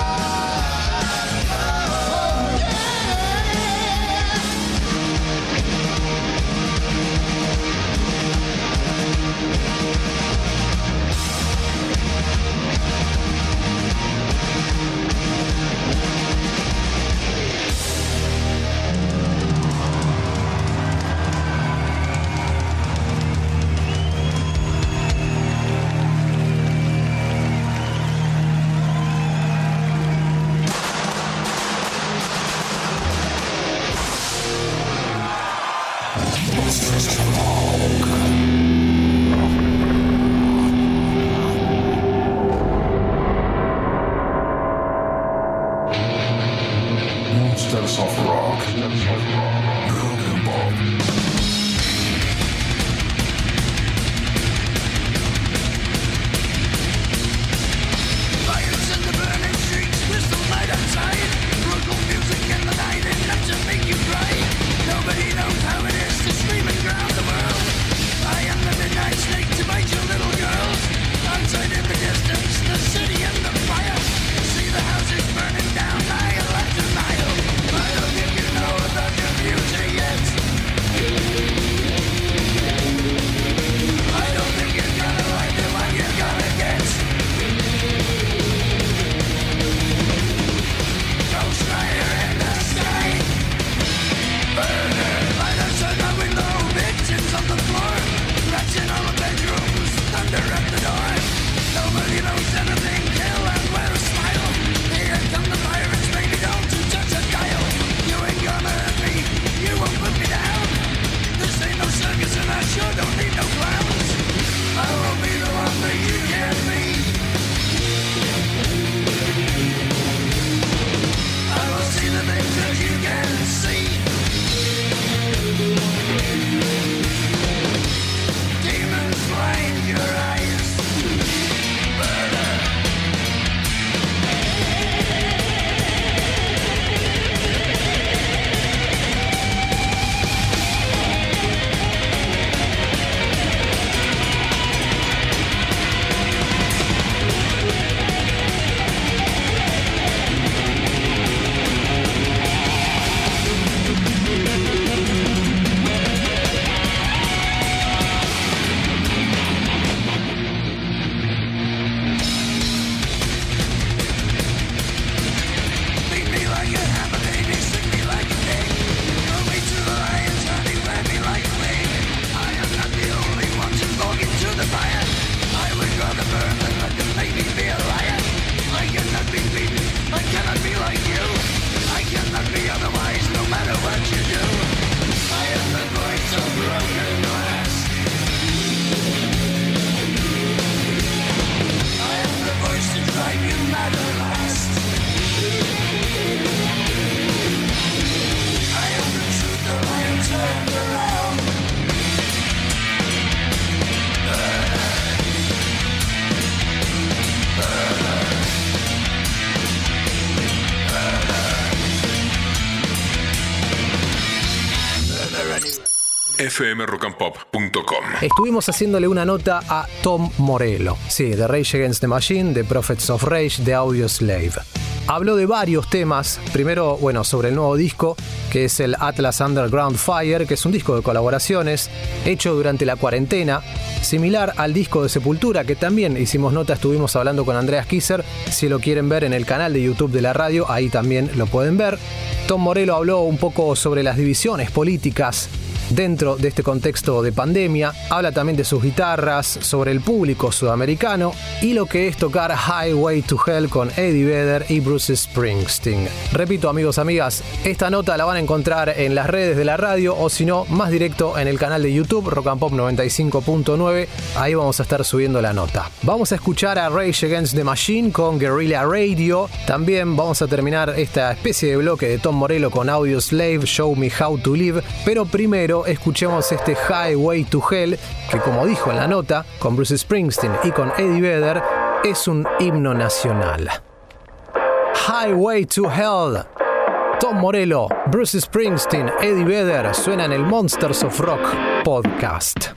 fmrockandpop.com. Estuvimos haciéndole una nota a Tom Morello, sí, de Rage Against the Machine, de Prophets of Rage, de Audio Slave. Habló de varios temas, primero, bueno, sobre el nuevo disco, que es el Atlas Underground Fire, que es un disco de colaboraciones hecho durante la cuarentena, similar al disco de Sepultura, que también hicimos nota, estuvimos hablando con Andreas Kisser, si lo quieren ver en el canal de YouTube de la radio, ahí también lo pueden ver. Tom Morello habló un poco sobre las divisiones políticas dentro de este contexto de pandemia. Habla también de sus guitarras, sobre el público sudamericano y lo que es tocar Highway to Hell con Eddie Vedder y Bruce Springsteen. Repito, amigos, amigas, esta nota la van a encontrar en las redes de la radio o si no, más directo en el canal de YouTube Rock and Pop 95.9. Ahí vamos a estar subiendo la nota. Vamos a escuchar a Rage Against the Machine con Guerrilla Radio. También vamos a terminar esta especie de bloque de Tom Morello con Audio Slave, Show Me How to Live. Pero primero escuchemos este Highway to Hell, que como dijo en la nota, con Bruce Springsteen y con Eddie Vedder, es un himno nacional. Highway to Hell. Tom Morello, Bruce Springsteen, Eddie Vedder suenan el Monsters of Rock podcast.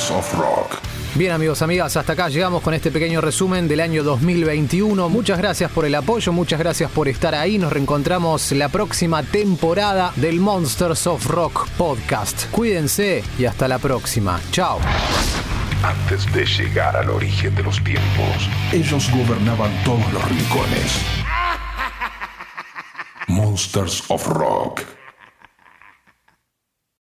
Monsters of Rock. Bien amigos, amigas, hasta acá llegamos con este pequeño resumen del año 2021. Muchas gracias por el apoyo, muchas gracias por estar ahí. Nos reencontramos la próxima temporada del Monsters of Rock podcast. Cuídense y hasta la próxima. Chao. Antes de llegar al origen de los tiempos, ellos gobernaban todos los rincones. *laughs* Monsters of Rock.